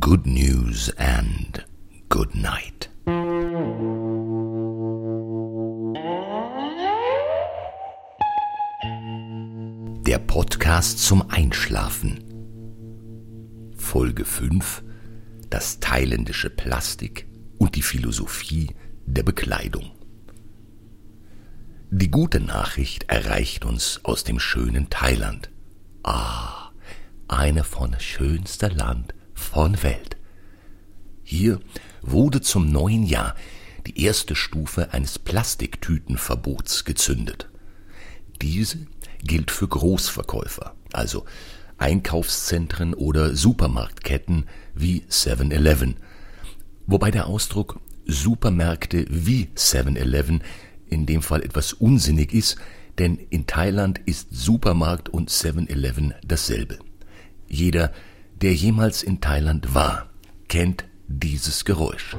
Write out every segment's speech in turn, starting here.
Good news and good night. Der Podcast zum Einschlafen. Folge 5. Das thailändische Plastik und die Philosophie der Bekleidung. Die gute Nachricht erreicht uns aus dem schönen Thailand. Ah, eine von schönster Land von Welt. Hier wurde zum neuen Jahr die erste Stufe eines Plastiktütenverbots gezündet. Diese gilt für Großverkäufer, also Einkaufszentren oder Supermarktketten wie 7-Eleven, wobei der Ausdruck Supermärkte wie 7-Eleven in dem Fall etwas unsinnig ist, denn in Thailand ist Supermarkt und 7-Eleven dasselbe. Jeder, der jemals in Thailand war, kennt dieses Geräusch.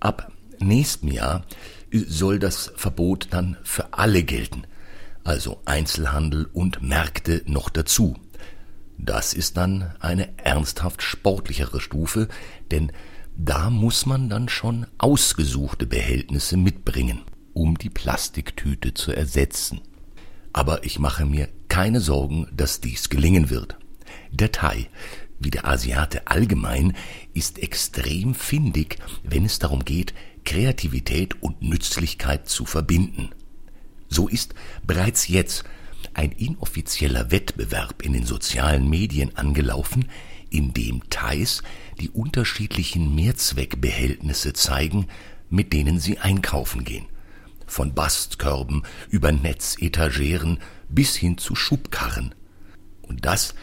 Ab nächstem Jahr soll das Verbot dann für alle gelten, also Einzelhandel und Märkte noch dazu. Das ist dann eine ernsthaft sportlichere Stufe, denn da muss man dann schon ausgesuchte Behältnisse mitbringen, um die Plastiktüte zu ersetzen. Aber ich mache mir keine Sorgen, dass dies gelingen wird. Der Thai, wie der Asiate allgemein, ist extrem findig, wenn es darum geht, Kreativität und Nützlichkeit zu verbinden. So ist bereits jetzt ein inoffizieller Wettbewerb in den sozialen Medien angelaufen, in dem Thais die unterschiedlichen Mehrzweckbehältnisse zeigen, mit denen sie einkaufen gehen. Von Bastkörben über Netzetageren bis hin zu Schubkarren. Und das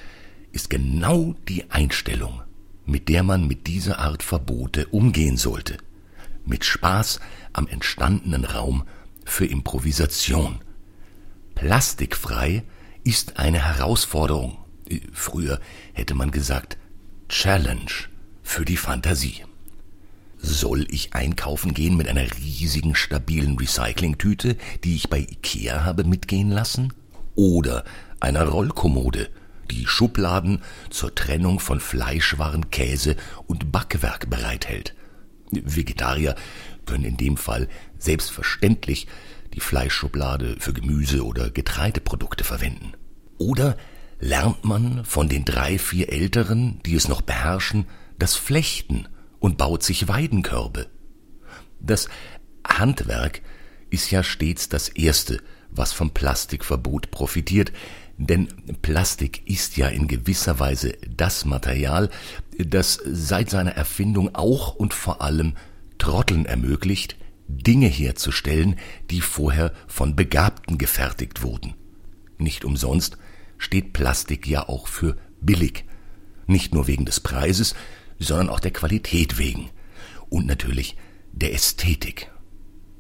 ist genau die Einstellung, mit der man mit dieser Art Verbote umgehen sollte. Mit Spaß am entstandenen Raum für Improvisation. Plastikfrei ist eine Herausforderung. Früher hätte man gesagt Challenge für die Fantasie. Soll ich einkaufen gehen mit einer riesigen, stabilen Recyclingtüte, die ich bei Ikea habe mitgehen lassen? Oder einer Rollkommode, die Schubladen zur Trennung von Fleischwaren, Käse und Backwerk bereithält? Vegetarier können in dem Fall selbstverständlich die Fleischschublade für Gemüse oder Getreideprodukte verwenden. Oder lernt man von den drei, vier Älteren, die es noch beherrschen, das Flechten und baut sich Weidenkörbe. Das Handwerk ist ja stets das Erste, was vom Plastikverbot profitiert, denn Plastik ist ja in gewisser Weise das Material, das seit seiner Erfindung auch und vor allem Trotteln ermöglicht, Dinge herzustellen, die vorher von Begabten gefertigt wurden. Nicht umsonst steht Plastik ja auch für billig. Nicht nur wegen des Preises, sondern auch der Qualität wegen. Und natürlich der Ästhetik.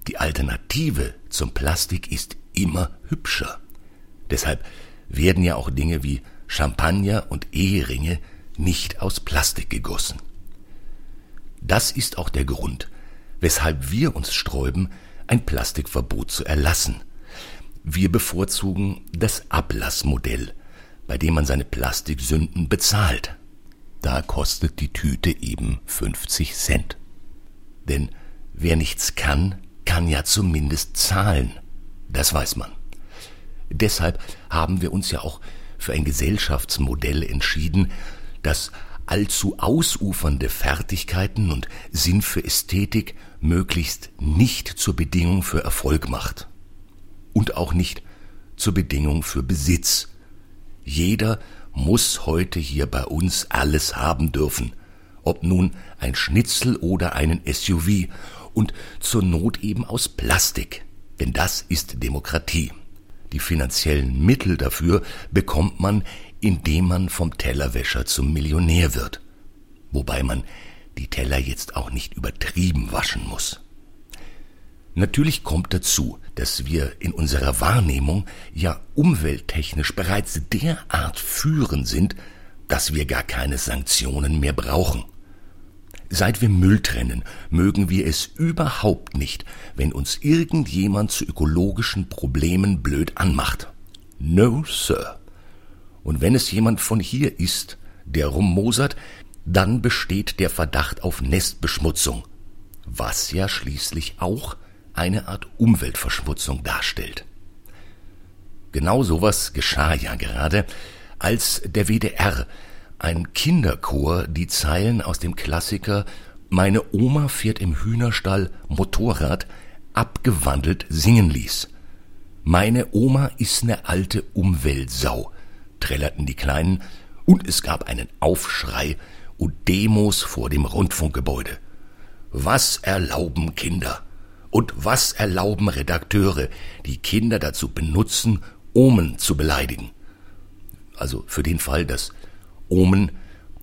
Die Alternative zum Plastik ist immer hübscher. Deshalb werden ja auch Dinge wie Champagner und Eheringe nicht aus Plastik gegossen. Das ist auch der Grund, weshalb wir uns sträuben, ein Plastikverbot zu erlassen – wir bevorzugen das Ablassmodell, bei dem man seine Plastiksünden bezahlt. Da kostet die Tüte eben 50 Cent. Denn wer nichts kann, kann ja zumindest zahlen. Das weiß man. Deshalb haben wir uns ja auch für ein Gesellschaftsmodell entschieden, das allzu ausufernde Fertigkeiten und Sinn für Ästhetik möglichst nicht zur Bedingung für Erfolg macht und auch nicht zur Bedingung für Besitz. Jeder muss heute hier bei uns alles haben dürfen, ob nun ein Schnitzel oder einen SUV und zur Not eben aus Plastik, denn das ist Demokratie. Die finanziellen Mittel dafür bekommt man, indem man vom Tellerwäscher zum Millionär wird, wobei man die Teller jetzt auch nicht übertrieben waschen muss. Natürlich kommt dazu, dass wir in unserer Wahrnehmung ja umwelttechnisch bereits derart führend sind, dass wir gar keine Sanktionen mehr brauchen. Seit wir Müll trennen, mögen wir es überhaupt nicht, wenn uns irgendjemand zu ökologischen Problemen blöd anmacht. No, Sir. Und wenn es jemand von hier ist, der rummosert, dann besteht der Verdacht auf Nestbeschmutzung, was ja schließlich auch eine Art Umweltverschmutzung darstellt. Genau sowas geschah ja gerade, als der WDR, ein Kinderchor, die Zeilen aus dem Klassiker Meine Oma fährt im Hühnerstall Motorrad abgewandelt singen ließ. Meine Oma ist ne alte Umweltsau, trällerten die Kleinen, und es gab einen Aufschrei und Demos vor dem Rundfunkgebäude. Was erlauben Kinder? Und was erlauben Redakteure, die Kinder dazu benutzen, Omen zu beleidigen? Also für den Fall, dass Omen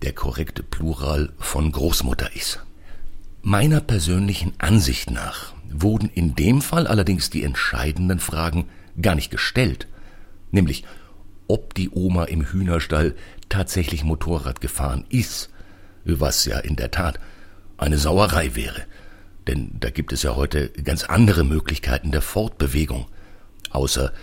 der korrekte Plural von Großmutter ist. Meiner persönlichen Ansicht nach wurden in dem Fall allerdings die entscheidenden Fragen gar nicht gestellt, nämlich ob die Oma im Hühnerstall tatsächlich Motorrad gefahren ist, was ja in der Tat eine Sauerei wäre, denn da gibt es ja heute ganz andere Möglichkeiten der Fortbewegung, außer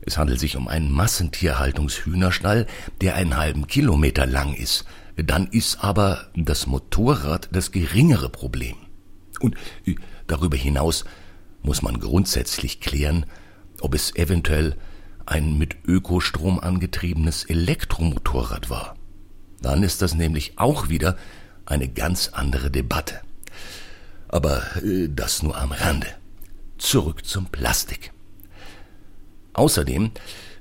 es handelt sich um einen Massentierhaltungshühnerstall, der einen halben Kilometer lang ist. Dann ist aber das Motorrad das geringere Problem. Und äh, darüber hinaus muss man grundsätzlich klären, ob es eventuell ein mit Ökostrom angetriebenes Elektromotorrad war. Dann ist das nämlich auch wieder eine ganz andere Debatte. Aber äh, das nur am Rande. Zurück zum Plastik. Außerdem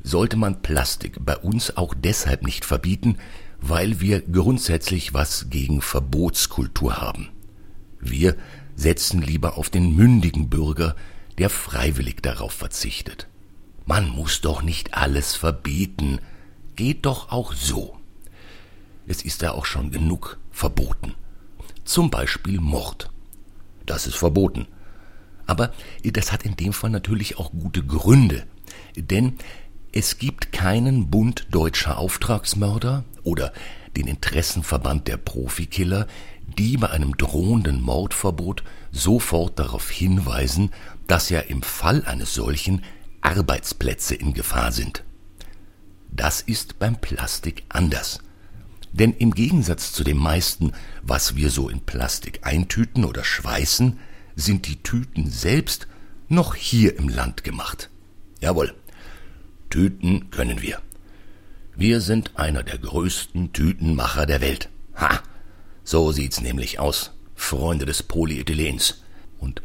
sollte man Plastik bei uns auch deshalb nicht verbieten, weil wir grundsätzlich was gegen Verbotskultur haben. Wir setzen lieber auf den mündigen Bürger, der freiwillig darauf verzichtet. Man muss doch nicht alles verbieten, geht doch auch so. Es ist ja auch schon genug verboten. Zum Beispiel Mord. Das ist verboten. Aber das hat in dem Fall natürlich auch gute Gründe. Denn es gibt keinen Bund deutscher Auftragsmörder oder den Interessenverband der Profikiller, die bei einem drohenden Mordverbot sofort darauf hinweisen, dass ja im Fall eines solchen Arbeitsplätze in Gefahr sind. Das ist beim Plastik anders. Denn im Gegensatz zu dem meisten, was wir so in Plastik eintüten oder schweißen, sind die Tüten selbst noch hier im Land gemacht. Jawohl, Tüten können wir. Wir sind einer der größten Tütenmacher der Welt. Ha! So sieht's nämlich aus, Freunde des Polyethylens. Und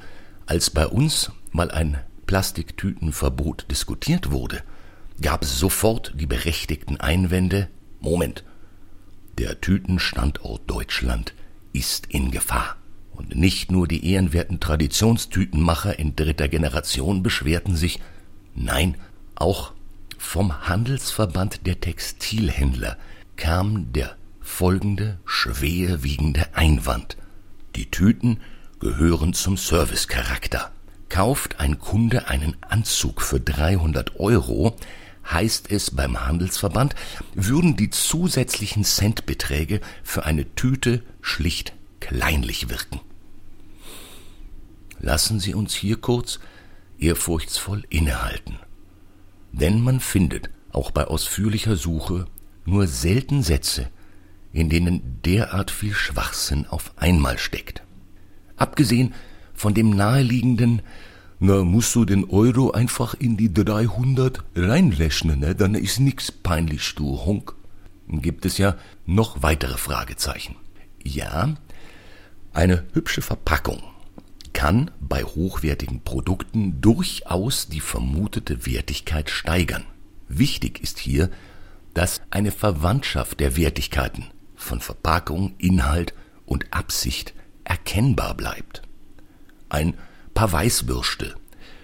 als bei uns mal ein Plastiktütenverbot diskutiert wurde, gab es sofort die berechtigten Einwände Moment, der Tütenstandort Deutschland ist in Gefahr. Und nicht nur die ehrenwerten Traditionstütenmacher in dritter Generation beschwerten sich, nein, auch vom Handelsverband der Textilhändler kam der folgende schwerwiegende Einwand. Die Tüten gehören zum Servicecharakter. Kauft ein Kunde einen Anzug für 300 Euro, heißt es beim Handelsverband, würden die zusätzlichen Centbeträge für eine Tüte schlicht kleinlich wirken. Lassen Sie uns hier kurz ehrfurchtsvoll innehalten. Denn man findet, auch bei ausführlicher Suche, nur selten Sätze, in denen derart viel Schwachsinn auf einmal steckt. Abgesehen von dem naheliegenden, na, musst du den Euro einfach in die 300 reinrechnen, ne? dann ist nix peinlich, du Honk. Gibt es ja noch weitere Fragezeichen. Ja, eine hübsche Verpackung kann bei hochwertigen Produkten durchaus die vermutete Wertigkeit steigern. Wichtig ist hier, dass eine Verwandtschaft der Wertigkeiten von Verpackung, Inhalt und Absicht erkennbar bleibt. Ein paar Weißwürste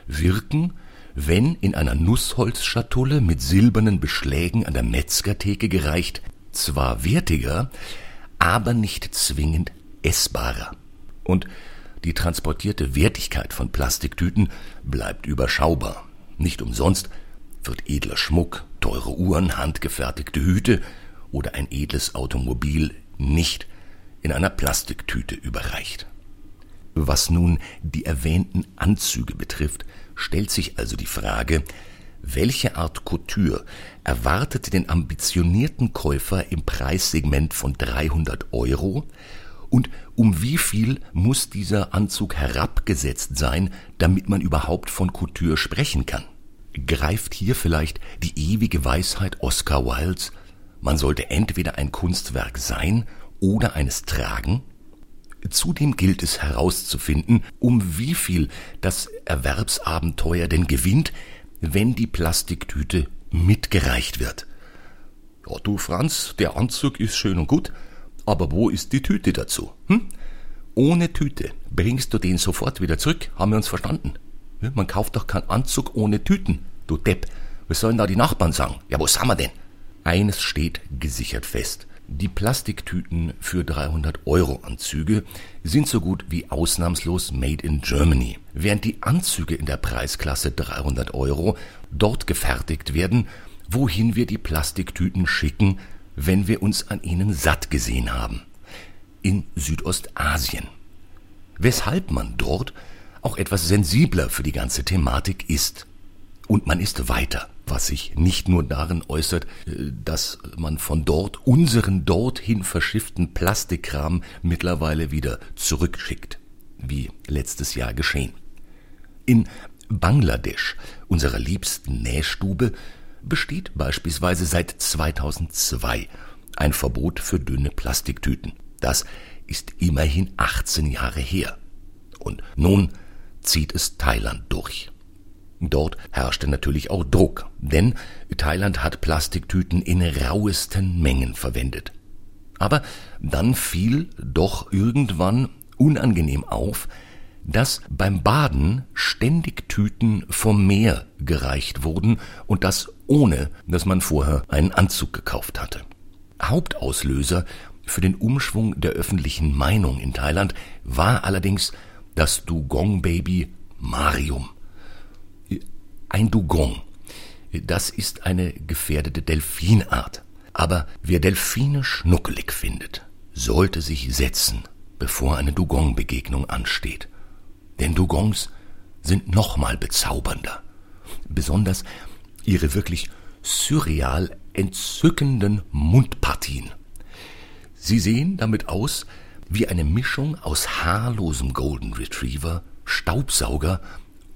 wirken, wenn in einer Nussholzschatulle mit silbernen Beschlägen an der Metzgertheke gereicht, zwar wertiger, aber nicht zwingend essbarer. Und die transportierte Wertigkeit von Plastiktüten bleibt überschaubar. Nicht umsonst wird edler Schmuck, teure Uhren, handgefertigte Hüte oder ein edles Automobil nicht in einer Plastiktüte überreicht. Was nun die erwähnten Anzüge betrifft, stellt sich also die Frage, welche Art Couture erwartet den ambitionierten Käufer im Preissegment von 300 Euro und um wie viel muss dieser Anzug herabgesetzt sein, damit man überhaupt von Couture sprechen kann? Greift hier vielleicht die ewige Weisheit Oscar Wildes, man sollte entweder ein Kunstwerk sein oder eines tragen? Zudem gilt es herauszufinden, um wie viel das Erwerbsabenteuer denn gewinnt, wenn die Plastiktüte mitgereicht wird. Ja, du Franz, der Anzug ist schön und gut, aber wo ist die Tüte dazu? Hm? Ohne Tüte bringst du den sofort wieder zurück, haben wir uns verstanden? Man kauft doch keinen Anzug ohne Tüten, du Depp. Was sollen da die Nachbarn sagen? Ja, wo sind wir denn? Eines steht gesichert fest. Die Plastiktüten für 300 Euro Anzüge sind so gut wie ausnahmslos made in Germany, während die Anzüge in der Preisklasse 300 Euro dort gefertigt werden, wohin wir die Plastiktüten schicken, wenn wir uns an ihnen satt gesehen haben. In Südostasien. Weshalb man dort auch etwas sensibler für die ganze Thematik ist. Und man ist weiter was sich nicht nur darin äußert, äh, dass man von dort unseren dorthin verschifften Plastikkram mittlerweile wieder zurückschickt, wie letztes Jahr geschehen. In Bangladesch, unserer liebsten Nähstube, besteht beispielsweise seit 2002 ein Verbot für dünne Plastiktüten. Das ist immerhin 18 Jahre her. Und nun zieht es Thailand durch. Dort herrschte natürlich auch Druck, denn Thailand hat Plastiktüten in rauesten Mengen verwendet. Aber dann fiel doch irgendwann unangenehm auf, dass beim Baden ständig Tüten vom Meer gereicht wurden und das ohne, dass man vorher einen Anzug gekauft hatte. Hauptauslöser für den Umschwung der öffentlichen Meinung in Thailand war allerdings das Dugong-Baby Marium. Ein Dugong. Das ist eine gefährdete Delfinart. Aber wer Delfine schnuckelig findet, sollte sich setzen, bevor eine Dugong-Begegnung ansteht. Denn Dugongs sind nochmal bezaubernder. Besonders ihre wirklich surreal entzückenden Mundpartien. Sie sehen damit aus wie eine Mischung aus haarlosem Golden Retriever, Staubsauger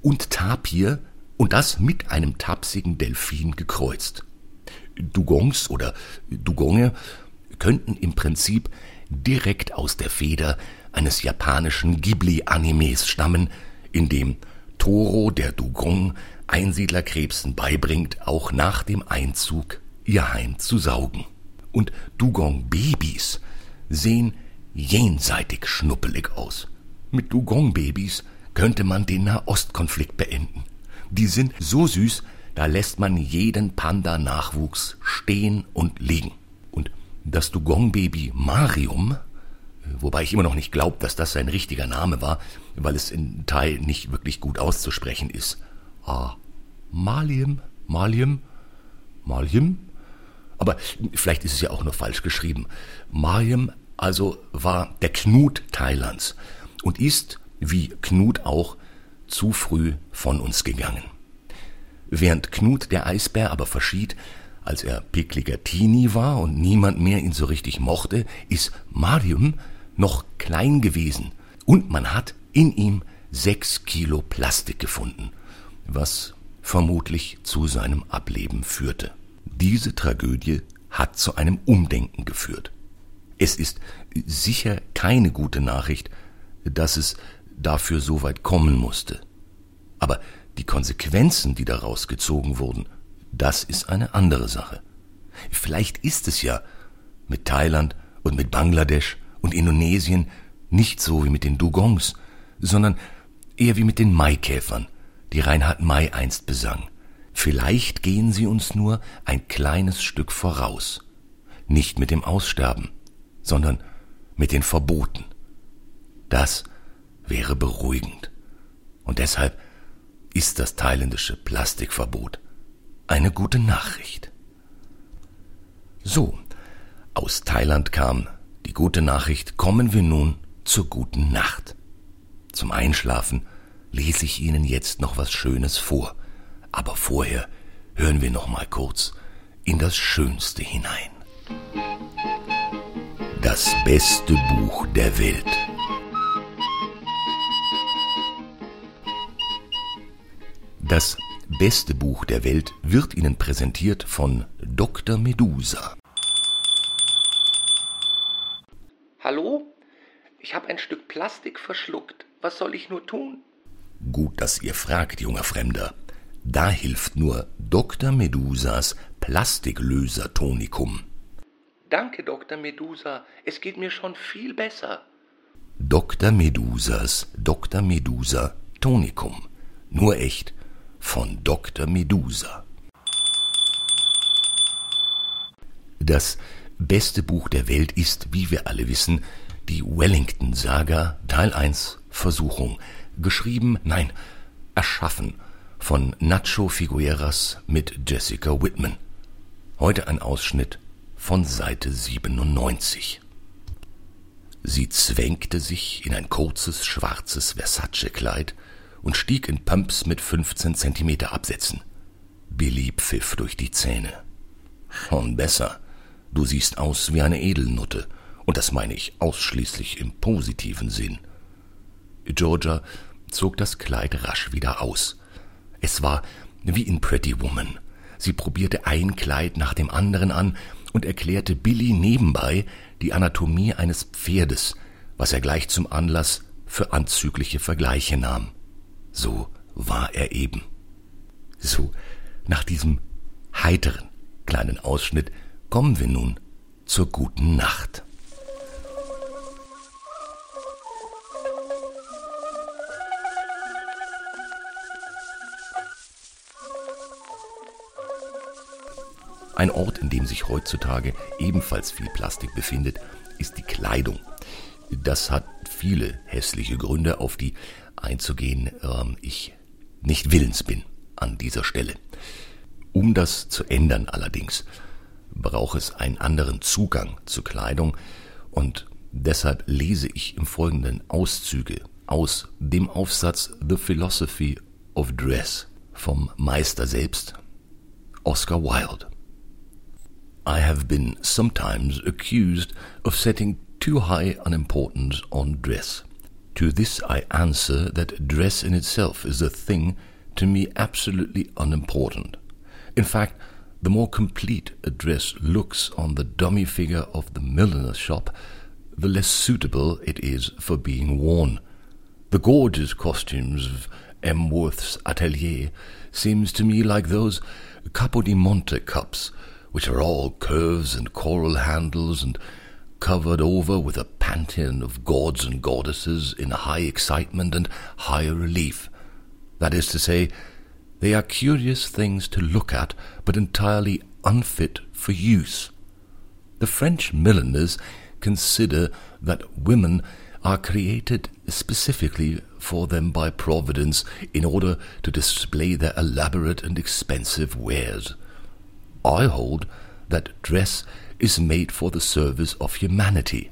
und Tapir und das mit einem tapsigen Delfin gekreuzt. Dugongs oder Dugonge könnten im Prinzip direkt aus der Feder eines japanischen Ghibli-Animes stammen, in dem Toro der Dugong Einsiedlerkrebsen beibringt, auch nach dem Einzug ihr Heim zu saugen. Und Dugong-Babys sehen jenseitig schnuppelig aus. Mit Dugong-Babys könnte man den Nahostkonflikt beenden. Die sind so süß, da lässt man jeden Panda-Nachwuchs stehen und liegen. Und das Dugong-Baby Marium, wobei ich immer noch nicht glaube, dass das sein richtiger Name war, weil es in Thai nicht wirklich gut auszusprechen ist. Ah, Malium, Malium, Malium? Aber vielleicht ist es ja auch nur falsch geschrieben. Marium also war der Knut Thailands und ist, wie Knut auch, zu früh von uns gegangen. Während Knut der Eisbär aber verschied, als er pickliger Teenie war und niemand mehr ihn so richtig mochte, ist Marium noch klein gewesen und man hat in ihm sechs Kilo Plastik gefunden, was vermutlich zu seinem Ableben führte. Diese Tragödie hat zu einem Umdenken geführt. Es ist sicher keine gute Nachricht, dass es dafür so weit kommen musste. Aber die Konsequenzen, die daraus gezogen wurden, das ist eine andere Sache. Vielleicht ist es ja mit Thailand und mit Bangladesch und Indonesien nicht so wie mit den Dugongs, sondern eher wie mit den Maikäfern, die Reinhard May einst besang. Vielleicht gehen sie uns nur ein kleines Stück voraus. Nicht mit dem Aussterben, sondern mit den Verboten. Das wäre beruhigend. Und deshalb ist das thailändische Plastikverbot eine gute Nachricht. So, aus Thailand kam die gute Nachricht, kommen wir nun zur guten Nacht. Zum Einschlafen lese ich Ihnen jetzt noch was Schönes vor, aber vorher hören wir noch mal kurz in das Schönste hinein. Das beste Buch der Welt. Das beste Buch der Welt wird Ihnen präsentiert von Dr. Medusa. Hallo? Ich habe ein Stück Plastik verschluckt. Was soll ich nur tun? Gut, dass ihr fragt, junger Fremder. Da hilft nur Dr. Medusas Plastiklöser-Tonikum. Danke, Dr. Medusa. Es geht mir schon viel besser. Dr. Medusas Dr. Medusa Tonikum. Nur echt von Dr. Medusa. Das beste Buch der Welt ist, wie wir alle wissen, die Wellington-Saga Teil 1 Versuchung. Geschrieben, nein, erschaffen von Nacho Figueras mit Jessica Whitman. Heute ein Ausschnitt von Seite 97. Sie zwängte sich in ein kurzes schwarzes Versace-Kleid und stieg in Pumps mit 15 Zentimeter Absätzen. Billy pfiff durch die Zähne. Schon besser. Du siehst aus wie eine Edelnutte, und das meine ich ausschließlich im positiven Sinn. Georgia zog das Kleid rasch wieder aus. Es war wie in Pretty Woman. Sie probierte ein Kleid nach dem anderen an und erklärte Billy nebenbei die Anatomie eines Pferdes, was er gleich zum Anlass für anzügliche Vergleiche nahm. So war er eben. So, nach diesem heiteren kleinen Ausschnitt kommen wir nun zur guten Nacht. Ein Ort, in dem sich heutzutage ebenfalls viel Plastik befindet, ist die Kleidung. Das hat viele hässliche Gründe, auf die einzugehen ähm, ich nicht willens bin an dieser Stelle. Um das zu ändern allerdings, braucht es einen anderen Zugang zu Kleidung und deshalb lese ich im Folgenden Auszüge aus dem Aufsatz The Philosophy of Dress vom Meister selbst, Oscar Wilde. I have been sometimes accused of setting too high an importance on dress. To this I answer that dress in itself is a thing to me absolutely unimportant. In fact, the more complete a dress looks on the dummy figure of the milliner's shop, the less suitable it is for being worn. The gorgeous costumes of M. Worth's atelier seems to me like those Capodimonte cups, which are all curves and coral handles and covered over with a pantheon of gods and goddesses in high excitement and high relief. That is to say, they are curious things to look at, but entirely unfit for use. The French milliners consider that women are created specifically for them by Providence in order to display their elaborate and expensive wares. I hold that dress is made for the service of humanity.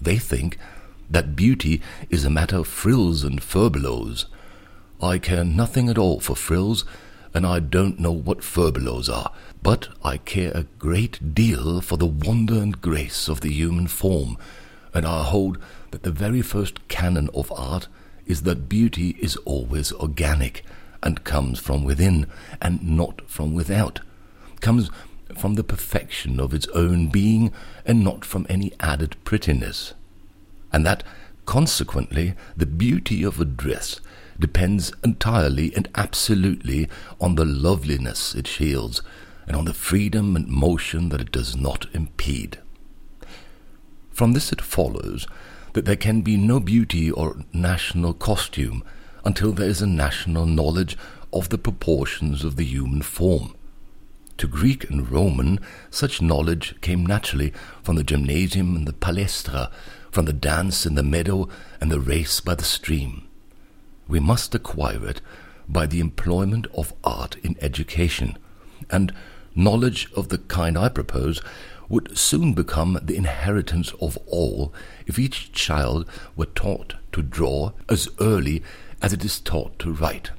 They think that beauty is a matter of frills and furbelows. I care nothing at all for frills, and I don't know what furbelows are, but I care a great deal for the wonder and grace of the human form, and I hold that the very first canon of art is that beauty is always organic, and comes from within, and not from without, comes from the perfection of its own being and not from any added prettiness, and that consequently the beauty of a dress depends entirely and absolutely on the loveliness it shields and on the freedom and motion that it does not impede. From this it follows that there can be no beauty or national costume until there is a national knowledge of the proportions of the human form to Greek and Roman, such knowledge came naturally from the gymnasium and the palestra, from the dance in the meadow and the race by the stream. We must acquire it by the employment of art in education, and knowledge of the kind I propose would soon become the inheritance of all if each child were taught to draw as early as it is taught to write.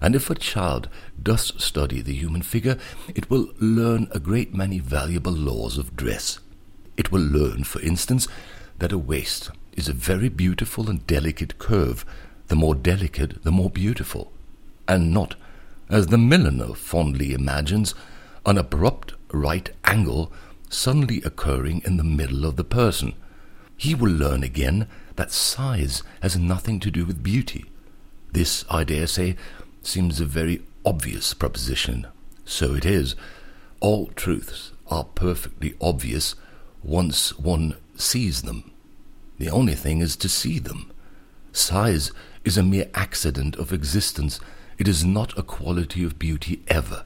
And if a child does study the human figure, it will learn a great many valuable laws of dress. It will learn, for instance, that a waist is a very beautiful and delicate curve, the more delicate, the more beautiful, and not, as the milliner fondly imagines, an abrupt right angle suddenly occurring in the middle of the person. He will learn again that size has nothing to do with beauty. This, I dare say, seems a very obvious proposition. So it is. All truths are perfectly obvious once one sees them. The only thing is to see them. Size is a mere accident of existence. It is not a quality of beauty ever.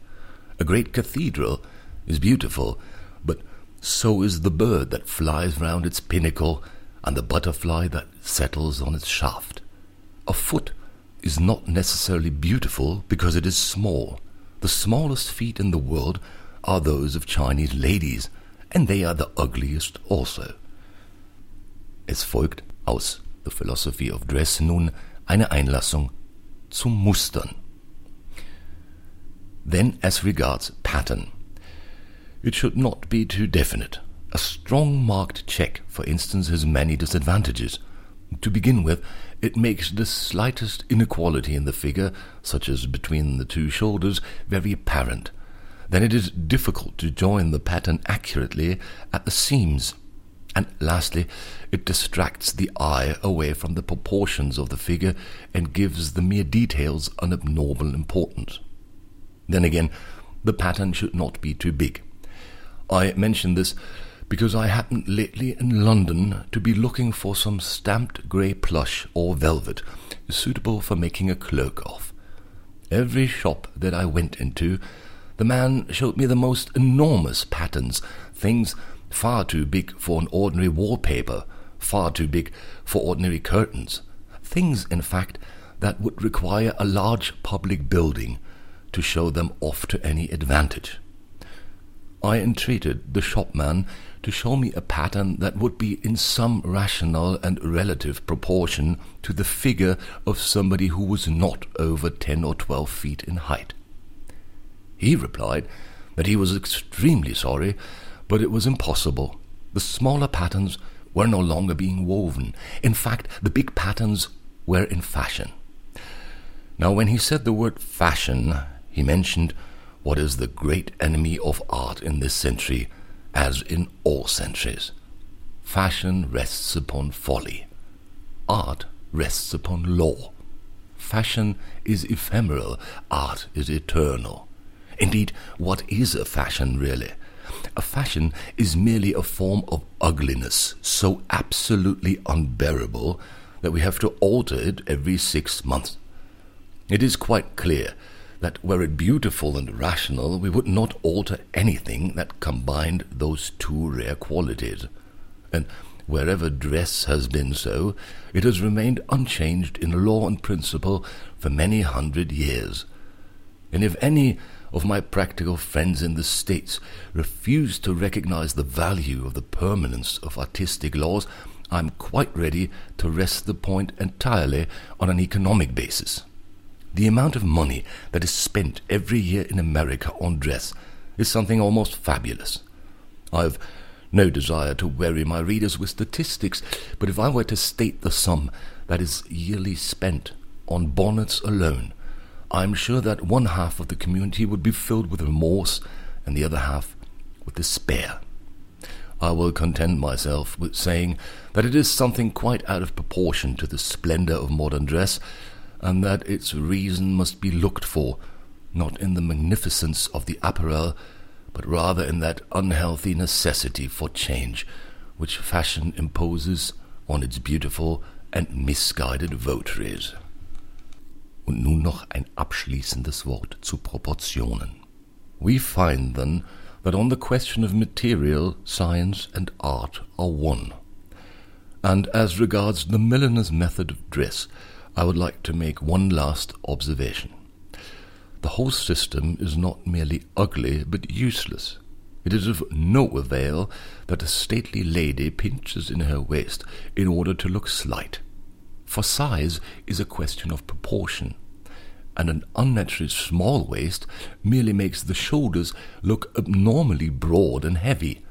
A great cathedral is beautiful, but so is the bird that flies round its pinnacle and the butterfly that settles on its shaft. A foot is not necessarily beautiful because it is small. The smallest feet in the world are those of Chinese ladies, and they are the ugliest also. Es folgt aus The Philosophy of Dress nun eine Einlassung zum Mustern. Then, as regards pattern, it should not be too definite. A strong marked check, for instance, has many disadvantages. To begin with, it makes the slightest inequality in the figure, such as between the two shoulders, very apparent. Then it is difficult to join the pattern accurately at the seams. And lastly, it distracts the eye away from the proportions of the figure and gives the mere details an abnormal importance. Then again, the pattern should not be too big. I mention this because I happened lately in London to be looking for some stamped grey plush or velvet suitable for making a cloak of. Every shop that I went into, the man showed me the most enormous patterns, things far too big for an ordinary wallpaper, far too big for ordinary curtains, things, in fact, that would require a large public building to show them off to any advantage. I entreated the shopman to show me a pattern that would be in some rational and relative proportion to the figure of somebody who was not over ten or twelve feet in height. He replied that he was extremely sorry, but it was impossible. The smaller patterns were no longer being woven. In fact, the big patterns were in fashion. Now, when he said the word fashion, he mentioned what is the great enemy of art in this century, as in all centuries. Fashion rests upon folly. Art rests upon law. Fashion is ephemeral, art is eternal. Indeed, what is a fashion really? A fashion is merely a form of ugliness so absolutely unbearable that we have to alter it every six months. It is quite clear that were it beautiful and rational, we would not alter anything that combined those two rare qualities. And wherever dress has been so, it has remained unchanged in law and principle for many hundred years. And if any of my practical friends in the States refuse to recognize the value of the permanence of artistic laws, I am quite ready to rest the point entirely on an economic basis. The amount of money that is spent every year in America on dress is something almost fabulous. I've no desire to weary my readers with statistics, but if I were to state the sum that is yearly spent on bonnets alone, I am sure that one half of the community would be filled with remorse and the other half with despair. I will content myself with saying that it is something quite out of proportion to the splendor of modern dress and that its reason must be looked for, not in the magnificence of the apparel, but rather in that unhealthy necessity for change which fashion imposes on its beautiful and misguided votaries. Und nun noch ein abschließendes Wort zu Proportionen. We find then that on the question of material, science and art are one. And as regards the milliner's method of dress, I would like to make one last observation. The whole system is not merely ugly, but useless. It is of no avail that a stately lady pinches in her waist in order to look slight. For size is a question of proportion, and an unnaturally small waist merely makes the shoulders look abnormally broad and heavy.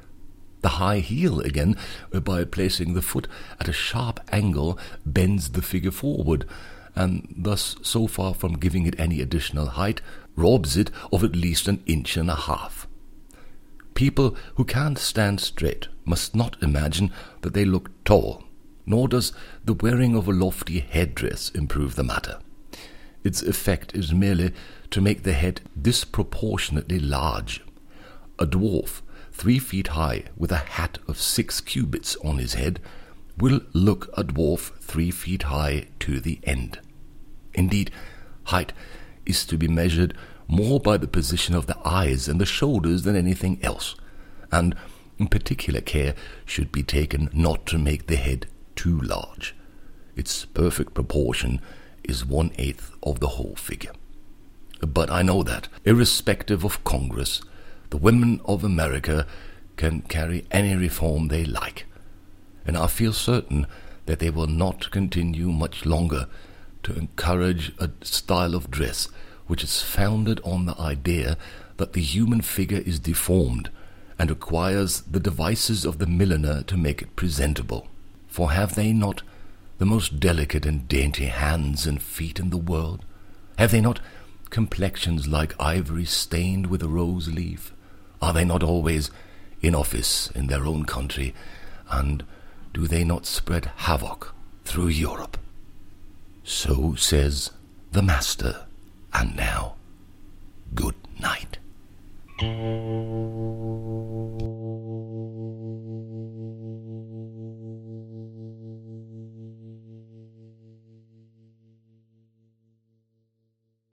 The high heel, again, by placing the foot at a sharp angle, bends the figure forward, and thus, so far from giving it any additional height, robs it of at least an inch and a half. People who can't stand straight must not imagine that they look tall, nor does the wearing of a lofty headdress improve the matter. Its effect is merely to make the head disproportionately large. A dwarf, three feet high, with a hat of six cubits on his head, will look a dwarf three feet high to the end. Indeed, height is to be measured more by the position of the eyes and the shoulders than anything else, and particular care should be taken not to make the head too large. Its perfect proportion is one eighth of the whole figure. But I know that, irrespective of Congress, the women of America can carry any reform they like, and I feel certain that they will not continue much longer to encourage a style of dress which is founded on the idea that the human figure is deformed and requires the devices of the milliner to make it presentable. For have they not the most delicate and dainty hands and feet in the world? Have they not complexions like ivory stained with a rose leaf? Are they not always in office in their own country? And do they not spread havoc through Europe? So says the Master. And now, good night.